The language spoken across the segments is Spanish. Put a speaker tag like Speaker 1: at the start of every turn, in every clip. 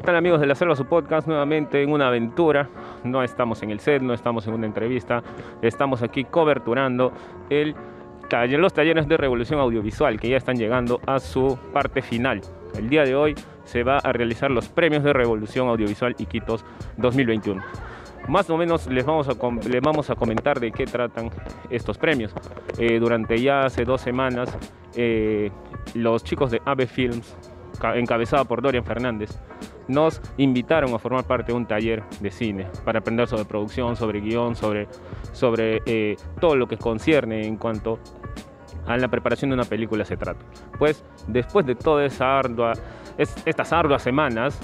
Speaker 1: ¿Qué tal amigos de la Selva, su podcast? Nuevamente en una aventura. No estamos en el set, no estamos en una entrevista. Estamos aquí coberturando el los talleres de revolución audiovisual que ya están llegando a su parte final. El día de hoy se va a realizar los premios de revolución audiovisual Iquitos 2021. Más o menos les vamos a, les vamos a comentar de qué tratan estos premios. Eh, durante ya hace dos semanas, eh, los chicos de AVE Films, encabezado por Dorian Fernández, nos invitaron a formar parte de un taller de cine para aprender sobre producción, sobre guion, sobre, sobre eh, todo lo que concierne en cuanto a la preparación de una película se trata. Pues después de todas ardua, estas arduas semanas,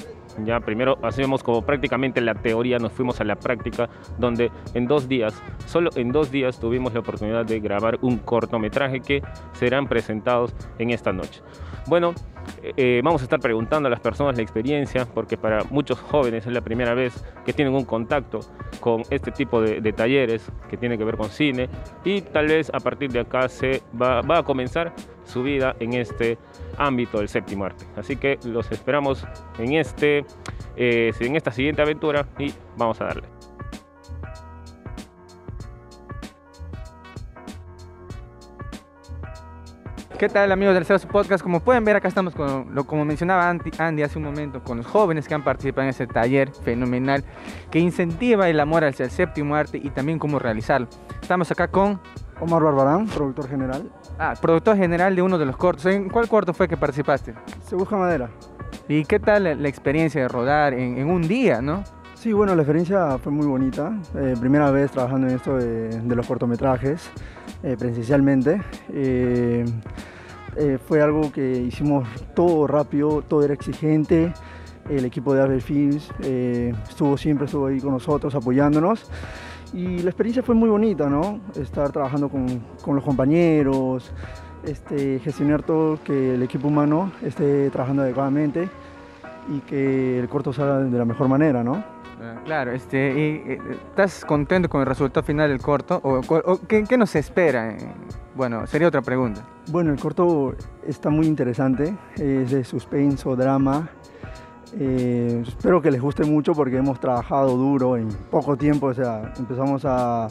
Speaker 1: ya primero hacemos como prácticamente la teoría, nos fuimos a la práctica, donde en dos días, solo en dos días tuvimos la oportunidad de grabar un cortometraje que serán presentados en esta noche. Bueno, eh, vamos a estar preguntando a las personas la experiencia, porque para muchos jóvenes es la primera vez que tienen un contacto con este tipo de, talleres que tiene que ver con cine y tal vez a partir de acá se va, va a comenzar su vida en este ámbito del séptimo arte. Así que los esperamos en, este, eh, en esta siguiente aventura y vamos a darle.
Speaker 2: ¿Qué tal amigos del Ceros Podcast? Como pueden ver acá estamos con, lo, como mencionaba Andy hace un momento, con los jóvenes que han participado en este taller fenomenal que incentiva el amor hacia el séptimo arte y también cómo realizarlo. Estamos acá con
Speaker 3: Omar Barbarán, productor general.
Speaker 2: Ah, productor general de uno de los cortos. ¿En cuál corto fue que participaste?
Speaker 3: Se busca madera.
Speaker 2: ¿Y qué tal la experiencia de rodar en, un día, no?
Speaker 3: Sí, bueno, la experiencia fue muy bonita. Eh, primera vez trabajando en esto de, los cortometrajes, eh, presencialmente. Eh, fue algo que hicimos todo rápido, todo era exigente. El equipo de Ave Films estuvo siempre estuvo ahí con nosotros apoyándonos. Y la experiencia fue muy bonita, ¿no? Estar trabajando con, con los compañeros, este, gestionar todo, que el equipo humano esté trabajando adecuadamente y que el corto salga de la mejor manera, ¿no?
Speaker 2: Ah, claro, este, y, ¿estás contento con el resultado final del corto? ¿O, qué, nos espera? Bueno, sería otra pregunta.
Speaker 3: Bueno, el corto está muy interesante, es de suspenso, drama, eh, espero que les guste mucho porque hemos trabajado duro en poco tiempo, o sea, empezamos a,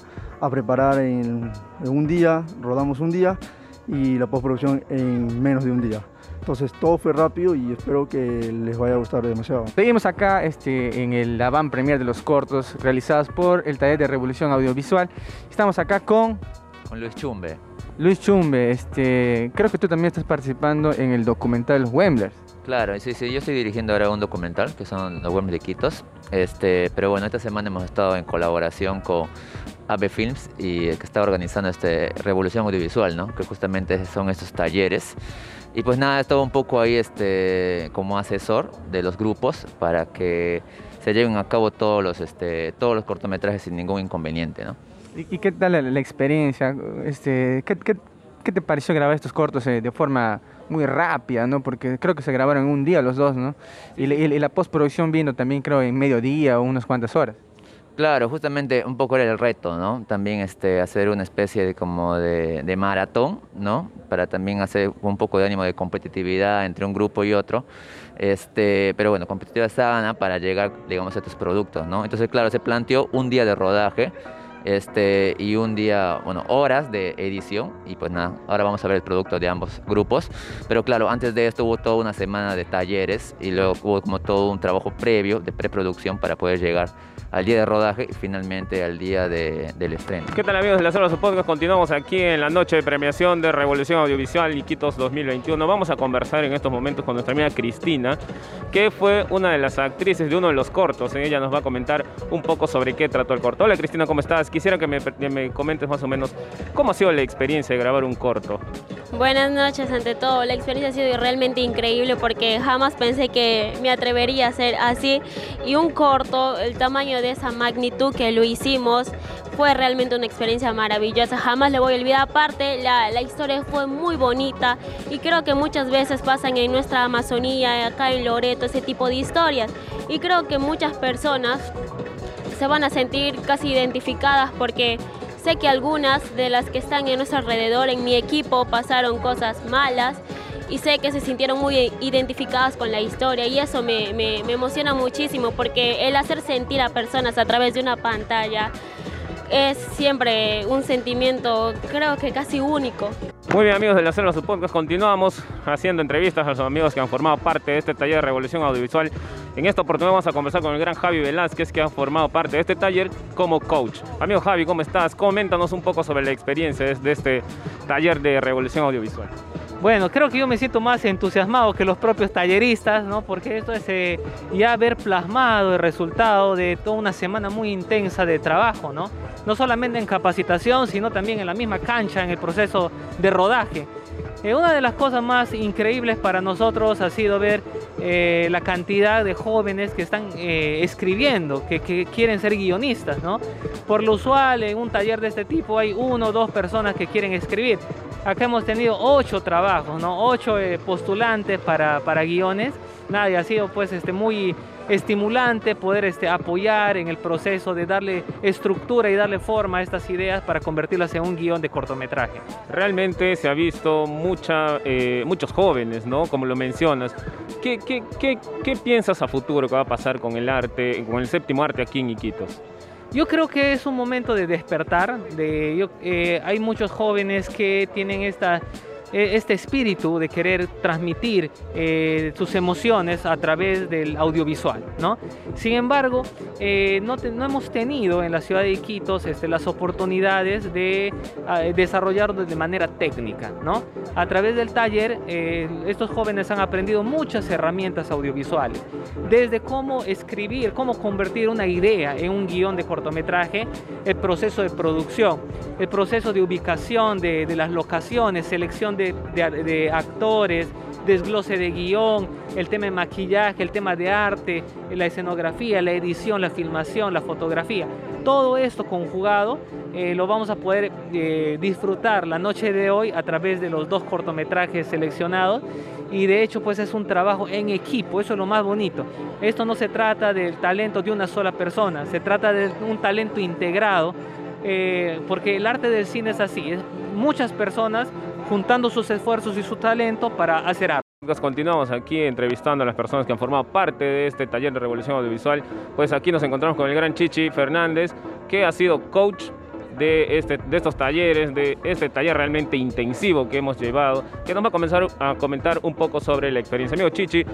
Speaker 3: preparar en, un día, rodamos un día y la postproducción en menos de un día. Entonces todo fue rápido y espero que les vaya a gustar demasiado.
Speaker 2: Seguimos acá este, en el avant premier de los cortos realizados por el taller de Revolución Audiovisual. Estamos acá con...
Speaker 4: Con Luis Chumbe.
Speaker 2: Luis Chumbe, este, creo que tú también estás participando en el documental Wemblers.
Speaker 4: Claro, sí, sí, yo estoy dirigiendo ahora un documental que son los Wembley de Quitos. Este, pero bueno, esta semana hemos estado en colaboración con AB Films y que está organizando este Revolución Audiovisual, ¿no? Que justamente son estos talleres. Y pues nada, he estado un poco ahí este, como asesor de los grupos para que se lleven a cabo todos los, este, todos los cortometrajes sin ningún inconveniente, ¿no?
Speaker 2: ¿Y, qué tal la, experiencia? Este, ¿qué, qué, te pareció grabar estos cortos eh, de forma muy rápida, ¿no? Porque creo que se grabaron en un día los dos, ¿no? Y, la postproducción vino también, creo, en medio día o unas cuantas horas.
Speaker 4: Claro, justamente un poco era el reto, ¿no? También este, hacer una especie de como de, de, maratón, ¿no? Para también hacer un poco de ánimo de competitividad entre un grupo y otro. Este, pero bueno, competitividad sana para llegar, digamos, a estos productos, ¿no? Entonces, claro, se planteó un día de rodaje este, y un día, bueno, horas de edición y pues nada, ahora vamos a ver el producto de ambos grupos, pero claro, antes de esto hubo toda una semana de talleres y luego hubo como todo un trabajo previo de preproducción para poder llegar al día de rodaje y finalmente al día del estreno.
Speaker 1: ¿Qué tal amigos de la Sala de Podcast? Continuamos aquí en la noche de premiación de Revolución Audiovisual Iquitos 2021. Vamos a conversar en estos momentos con nuestra amiga Cristina, que fue una de las actrices de uno de los cortos. Ella nos va a comentar un poco sobre qué trató el corto. Hola Cristina, ¿cómo estás? Quisiera que me, me comentes más o menos cómo ha sido la experiencia de grabar un corto.
Speaker 5: Buenas noches, ante todo. La experiencia ha sido realmente increíble porque jamás pensé que me atrevería a hacer así. Y un corto, el tamaño de esa magnitud que lo hicimos. Fue realmente una experiencia maravillosa, jamás le voy a olvidar. Aparte, la, la historia fue muy bonita y creo que muchas veces pasan en nuestra Amazonía, acá en Loreto, ese tipo de historias. Y creo que muchas personas se van a sentir casi identificadas porque sé que algunas de las que están en nuestro alrededor, en mi equipo, pasaron cosas malas y sé que se sintieron muy identificadas con la historia y eso me, me, emociona muchísimo porque el hacer sentir a personas a través de una pantalla es siempre un sentimiento creo que casi único.
Speaker 1: Muy bien amigos de la Selva Su Podcast, continuamos haciendo entrevistas a los amigos que han formado parte de este taller de Revolución Audiovisual. En esta oportunidad vamos a conversar con el gran Javi Velázquez que ha formado parte de este taller como coach. Amigo Javi, ¿cómo estás? Coméntanos un poco sobre la experiencia de este taller de Revolución Audiovisual.
Speaker 6: Bueno, creo que yo me siento más entusiasmado que los propios talleristas, ¿no? Porque esto es eh, ya ver plasmado el resultado de toda una semana muy intensa de trabajo, ¿no? No solamente en capacitación, sino también en la misma cancha, en el proceso de rodaje. Eh, una de las cosas más increíbles para nosotros ha sido ver eh, la cantidad de jóvenes que están escribiendo, que, que, quieren ser guionistas, ¿no? Por lo usual, en un taller de este tipo hay uno o dos personas que quieren escribir. Acá hemos tenido ocho trabajos, ¿no? ocho eh, postulantes para, para guiones. Nadie ha sido pues este, muy estimulante poder este, apoyar en el proceso de darle estructura y darle forma a estas ideas para convertirlas en un guion de cortometraje.
Speaker 1: Realmente se ha visto mucha, eh, muchos jóvenes, ¿no? Como lo mencionas. ¿Qué, qué, qué, ¿Qué piensas a futuro que va a pasar con el arte, con el séptimo arte aquí en Iquitos?
Speaker 6: Yo creo que es un momento de despertar. De, eh, hay muchos jóvenes que tienen esta este espíritu de querer transmitir eh, sus emociones a través del audiovisual. ¿no? Sin embargo, eh, no, no, hemos tenido en la ciudad de Iquitos este, las oportunidades de desarrollarlo de manera técnica. ¿no? A través del taller, eh, estos jóvenes han aprendido muchas herramientas audiovisuales, desde cómo escribir, cómo convertir una idea en un guion de cortometraje, el proceso de producción, el proceso de ubicación de, las locaciones, selección de de, actores, desglose de guion, el tema de maquillaje, el tema de arte, la escenografía, la edición, la filmación, la fotografía. Todo esto conjugado eh, lo vamos a poder eh, disfrutar la noche de hoy a través de los dos cortometrajes seleccionados y de hecho pues es un trabajo en equipo, eso es lo más bonito. Esto no se trata del talento de una sola persona, se trata de un talento integrado eh, porque el arte del cine es así, muchas personas juntando sus esfuerzos y su talento para hacer arte.
Speaker 1: Continuamos aquí entrevistando a las personas que han formado parte de este taller de Revolución Audiovisual. Pues aquí nos encontramos con el gran Chichi Fernández, que ha sido coach de, este, de estos talleres, de este taller realmente intensivo que hemos llevado, que nos va a comenzar a comentar un poco sobre la experiencia. Amigo Chichi,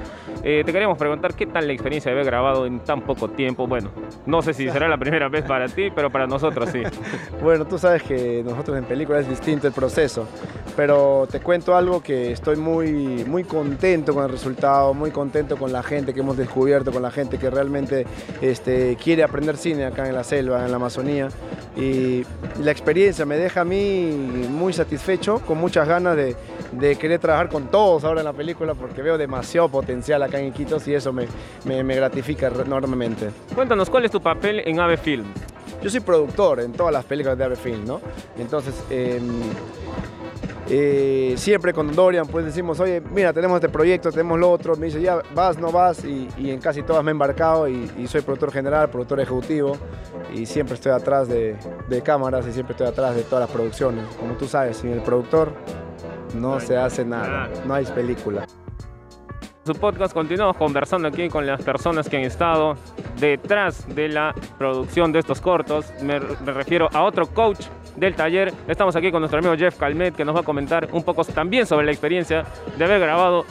Speaker 1: eh, te queríamos preguntar qué tal la experiencia de haber grabado en tan poco tiempo. Bueno, no sé si será la primera vez para ti, pero para nosotros sí.
Speaker 7: bueno, tú sabes que nosotros en película es distinto el proceso, pero te cuento algo que estoy muy, muy contento con el resultado, muy contento con la gente que hemos descubierto, con la gente que realmente este, quiere aprender cine acá en la selva, en la Amazonía. Y la experiencia me deja a mí muy satisfecho, con muchas ganas de, de, querer trabajar con todos ahora en la película porque veo demasiado potencial acá en Iquitos y eso me, me, me gratifica enormemente.
Speaker 1: Cuéntanos, ¿cuál es tu papel en Ave Film?
Speaker 7: Yo soy productor en todas las películas de Ave Film, ¿no? Entonces, eh, eh, siempre con Dorian pues decimos, oye, mira, tenemos este proyecto, tenemos lo otro, me dice, ya vas, no vas, y, y en casi todas me he embarcado y, y, soy productor general, productor ejecutivo, y siempre estoy atrás de, de, cámaras y siempre estoy atrás de todas las producciones. Como tú sabes, sin el productor no, no se hace nada, no hay película.
Speaker 1: Su podcast continuamos conversando aquí con las personas que han estado detrás de la producción de estos cortos. Me, me refiero a otro coach del taller. Estamos aquí con nuestro amigo Jeff Calmet, que nos va a comentar un poco también sobre la experiencia de haber grabado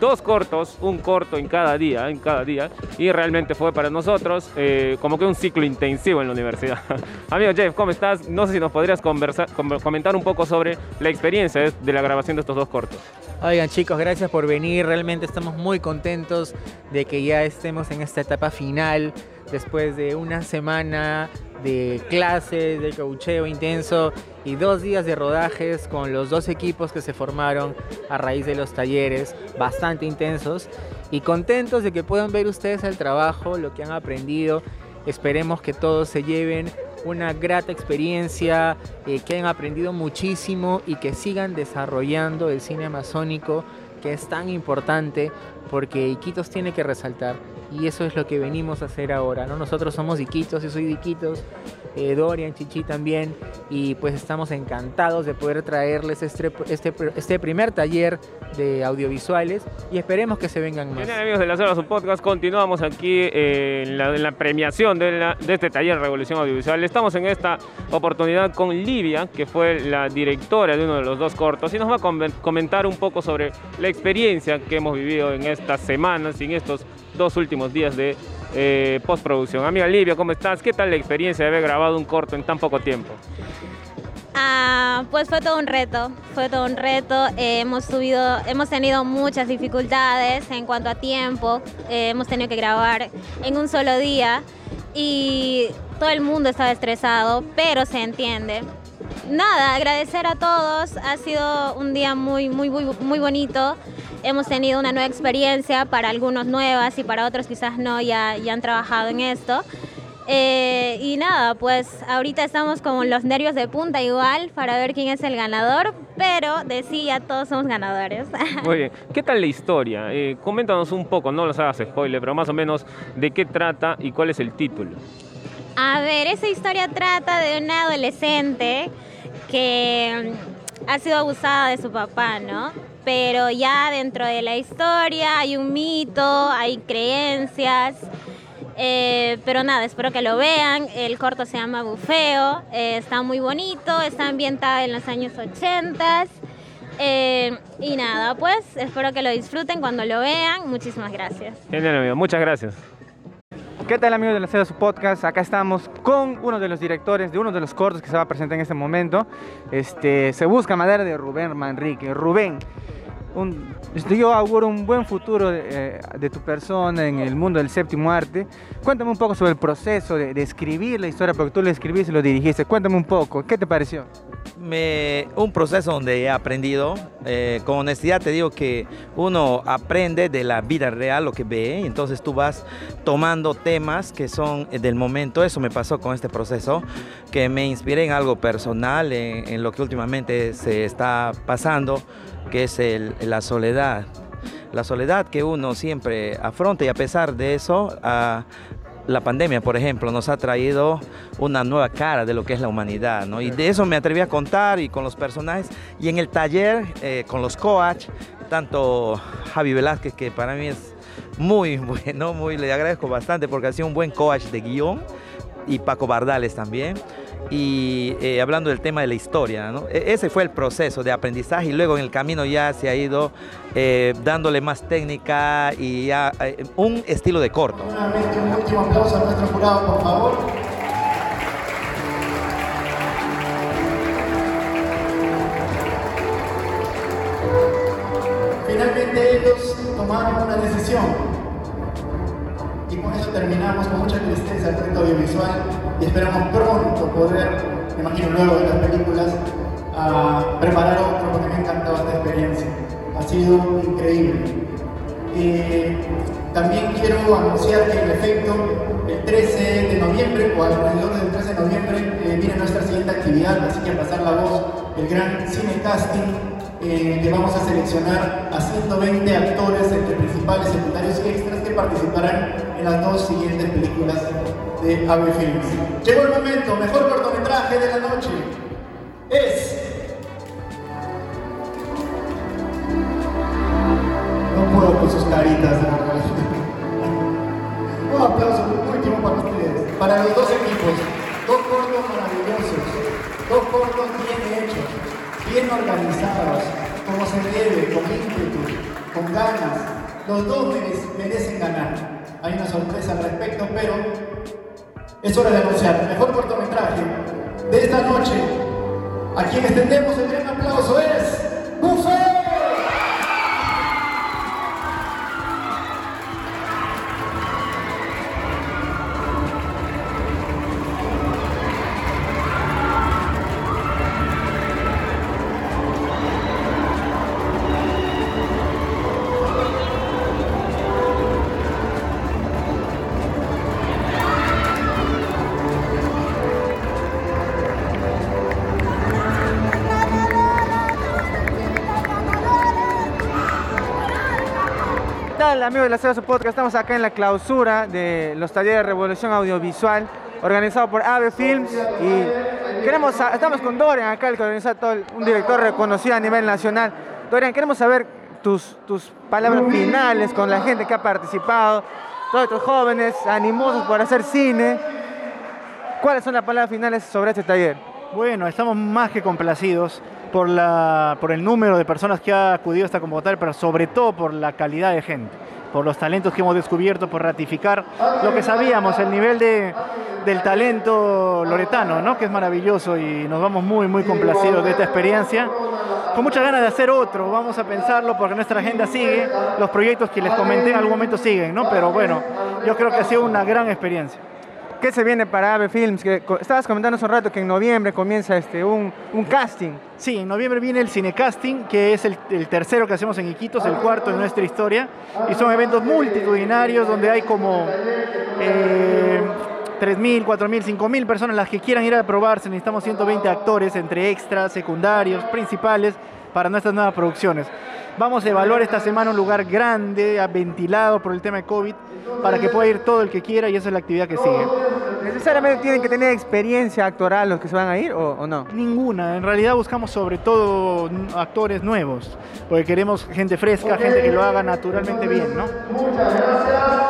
Speaker 1: dos cortos, un corto en cada día, en cada día, y realmente fue para nosotros eh, como que un ciclo intensivo en la universidad. Amigo Jeff, ¿cómo estás? No sé si nos podrías conversar, comentar un poco sobre la experiencia de la grabación de estos dos cortos.
Speaker 2: Oigan chicos, gracias por venir, realmente estamos muy contentos de que ya estemos en esta etapa final, después de una semana de clases, de caucheo intenso y dos días de rodajes con los dos equipos que se formaron a raíz de los talleres, bastante intensos y contentos de que puedan ver ustedes el trabajo, lo que han aprendido. Esperemos que todos se lleven una grata experiencia, eh, que hayan aprendido muchísimo y que sigan desarrollando el cine amazónico que es tan importante porque Iquitos tiene que resaltar y eso es lo que venimos a hacer ahora, ¿no? Nosotros somos Diquitos, yo soy Diquitos, eh, Dorian, Chichi también, y pues estamos encantados de poder traerles este, este, este primer taller de audiovisuales y esperemos que se vengan más.
Speaker 1: Bien, amigos de la Selva su podcast, continuamos aquí eh, en, la, premiación de, de este taller Revolución Audiovisual. Estamos en esta oportunidad con Livia, que fue la directora de uno de los dos cortos, y nos va a comentar un poco sobre la experiencia que hemos vivido en estas semanas en estos dos últimos días de eh, postproducción. Amiga Livia, ¿cómo estás? ¿Qué tal la experiencia de haber grabado un corto en tan poco tiempo?
Speaker 5: Ah, pues fue todo un reto, fue todo un reto. Eh, hemos, subido, hemos tenido muchas dificultades en cuanto a tiempo. Eh, hemos tenido que grabar en un solo día y todo el mundo estaba estresado, pero se entiende. Nada, agradecer a todos. Ha sido un día muy, muy, muy, muy bonito. Hemos tenido una nueva experiencia, para algunos nuevas y para otros quizás no, ya, ya han trabajado en esto. Eh, y nada, pues ahorita estamos con los nervios de punta igual para ver quién es el ganador, pero de sí ya todos somos ganadores.
Speaker 1: Muy bien, ¿qué tal la historia? Eh, coméntanos un poco, no los hagas spoiler, pero más o menos de qué trata y cuál es el título.
Speaker 5: A ver, esa historia trata de una adolescente que ha sido abusada de su papá, ¿no? Pero ya dentro de la historia hay un mito, hay creencias. Eh, pero nada, espero que lo vean. El corto se llama Bufeo, eh, está muy bonito, está ambientado en los años 80. Eh, y nada, pues espero que lo disfruten cuando lo vean. Muchísimas gracias.
Speaker 1: Genial, amigo. Muchas gracias.
Speaker 2: ¿Qué tal amigos de la Seda Su Podcast? Acá estamos con uno de los directores de uno de los cortos que se va a presentar en este momento. Este, se busca madera de Rubén Manrique. Rubén, un, yo auguro un buen futuro de, eh, de, tu persona en el mundo del séptimo arte. Cuéntame un poco sobre el proceso de, de escribir la historia, porque tú lo escribiste y lo dirigiste. Cuéntame un poco, ¿qué te pareció?
Speaker 8: Me, un proceso donde he aprendido, eh, con honestidad te digo que uno aprende de la vida real lo que ve, entonces tú vas tomando temas que son del momento, eso me pasó con este proceso, que me inspiré en algo personal, en, lo que últimamente se está pasando, que es la soledad. La soledad que uno siempre afronta y a pesar de eso, a, la pandemia, por ejemplo, nos ha traído una nueva cara de lo que es la humanidad, ¿no? Y de eso me atreví a contar y con los personajes. Y en el taller, eh, con los coach, tanto Javi Velázquez, que para mí es muy bueno, muy, le agradezco bastante porque ha sido un buen coach de guion, y Paco Bardales también y eh, hablando del tema de la historia. E ese fue el proceso de aprendizaje y luego en el camino ya se ha ido eh, dándole más técnica y eh, un estilo de corto.
Speaker 9: Nuevamente un último aplauso a nuestro jurado, por favor. Finalmente ellos tomaron una decisión y con eso terminamos con mucha tristeza el proyecto audiovisual y esperamos pronto poder, me imagino luego de las películas, a preparar otro porque me ha encantado esta experiencia. Ha sido increíble. Eh, también quiero anunciar que en efecto el 13 de noviembre o alrededor del 13 de noviembre eh, viene nuestra siguiente actividad, así que a pasar la voz, el gran cine casting, eh, que vamos a seleccionar a 120 actores entre principales, secundarios y extras que participarán en las dos siguientes películas de Ave Films. Llegó el momento, mejor cortometraje de la noche es... No puedo con sus caritas, Un aplauso último para ustedes, para los dos equipos, dos cortos maravillosos, dos cortos bien hechos, bien organizados, como se debe, con ímpetu, con ganas. Los dos merecen ganar. Hay una sorpresa al respecto, pero es hora de anunciar el mejor cortometraje de esta noche. A quien extendemos el gran aplauso es
Speaker 2: tal, amigos de la Selva Su Podcast? Estamos acá en la clausura de los talleres de Revolución Audiovisual organizado por Ave Films y queremos, estamos con Dorian acá, el que organiza todo, el- un director reconocido a nivel nacional. Dorian, queremos saber tus, tus palabras finales con la gente que ha participado, todos estos jóvenes animosos por hacer cine. ¿Cuáles son las palabras finales sobre este taller?
Speaker 9: Bueno, estamos más que complacidos por, la, por el número de personas que ha acudido a esta convocatoria, pero sobre todo por la calidad de gente, por los talentos que hemos descubierto, por ratificar lo que sabíamos, el nivel de, del talento loretano, ¿no? que es maravilloso y nos vamos muy, muy complacidos de esta experiencia. Con muchas ganas de hacer otro, vamos a pensarlo porque nuestra agenda sigue, los proyectos que les comenté en algún momento siguen, ¿no? pero bueno, yo creo que ha sido una gran experiencia.
Speaker 2: ¿Qué se viene para Ave Films? Que estabas comentando hace un rato que en noviembre comienza este, un, un casting.
Speaker 9: Sí, en noviembre viene el cinecasting, que es el, el tercero que hacemos en Iquitos, el cuarto de nuestra historia, y son eventos multitudinarios donde hay como eh, 3.000, 4.000, 5.000 personas las que quieran ir a probarse. Necesitamos 120 actores entre extras, secundarios, principales para nuestras nuevas producciones. Vamos a evaluar esta semana un lugar grande, ventilado por el tema de COVID, para que pueda ir todo el que quiera y esa es la actividad que sigue.
Speaker 2: ¿Necesariamente tienen que tener experiencia actoral los que se van a ir o, o no?
Speaker 9: Ninguna, en realidad buscamos sobre todo actores nuevos, porque queremos gente fresca, gente que lo haga naturalmente bien, ¿no?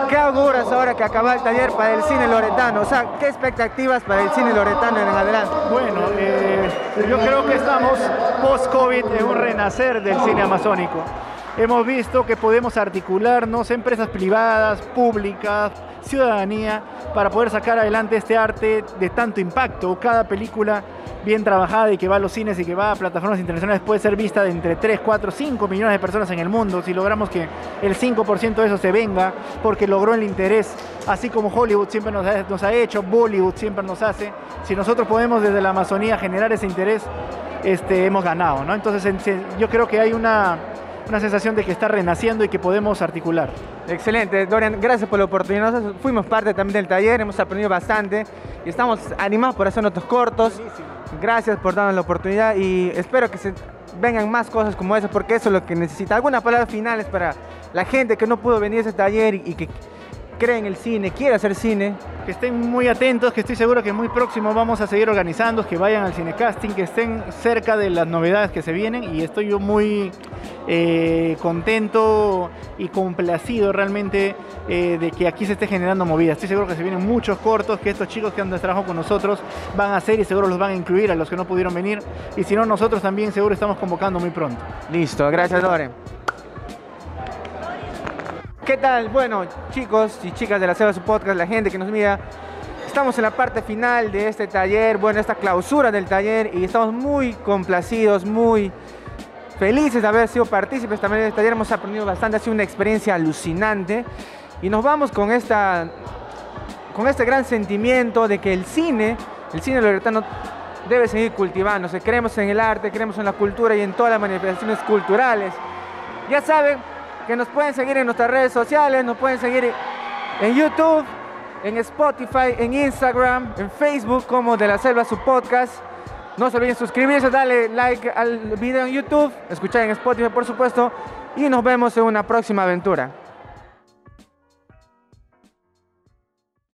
Speaker 2: ¿Qué auguras ahora que acaba el taller para el cine loretano? O sea, ¿qué expectativas para el cine loretano en adelante?
Speaker 9: Bueno, eh, yo creo que estamos post-COVID en un renacer del cine amazónico. Hemos visto que podemos articularnos, empresas privadas, públicas, ciudadanía, para poder sacar adelante este arte de tanto impacto. Cada película bien trabajada y que va a los cines y que va a plataformas internacionales puede ser vista de entre 3, 4, 5 millones de personas en el mundo. Si logramos que el 5% de eso se venga porque logró el interés, así como Hollywood siempre nos ha, nos ha hecho, Bollywood siempre nos hace, si nosotros podemos desde la Amazonía generar ese interés, este, hemos ganado. ¿no? Entonces yo creo que hay una, una sensación de que está renaciendo y que podemos articular.
Speaker 2: Excelente, Dorian, gracias por la oportunidad. Nosotros fuimos parte también del taller, hemos aprendido bastante y estamos animados por hacer nuestros cortos. Gracias por darnos la oportunidad y espero que se vengan más cosas como esas porque eso es lo que necesita. Algunas palabras finales para la gente que no pudo venir a ese taller y que cree en el cine, quiere hacer cine.
Speaker 9: Que estén muy atentos, que estoy seguro que muy próximo vamos a seguir organizando, que vayan al cinecasting, que estén cerca de las novedades que se vienen y estoy yo muy eh, contento y complacido realmente eh, de que aquí se esté generando movida. Estoy seguro que se vienen muchos cortos, que estos chicos que han trabajado con nosotros van a hacer y seguro los van a incluir a los que no pudieron venir y si no nosotros también seguro estamos convocando muy pronto.
Speaker 2: Listo, gracias Dorian. ¿Qué tal? Bueno, chicos y chicas de la Selva Su Podcast, la gente que nos mira, estamos en la parte final de este taller, bueno, esta clausura del taller y estamos muy complacidos, muy felices de haber sido partícipes también de este taller. Hemos aprendido bastante, ha sido una experiencia alucinante y nos vamos con esta con este gran sentimiento de que el cine, el cine loretano debe seguir cultivándose. Creemos en el arte, creemos en la cultura y en todas las manifestaciones culturales. Ya saben que nos pueden seguir en nuestras redes sociales, nos pueden seguir en YouTube, en Spotify, en Instagram, en Facebook como De la Selva su podcast. No se olviden suscribirse, darle like al video en YouTube, escuchar en Spotify por supuesto y nos vemos en una próxima aventura.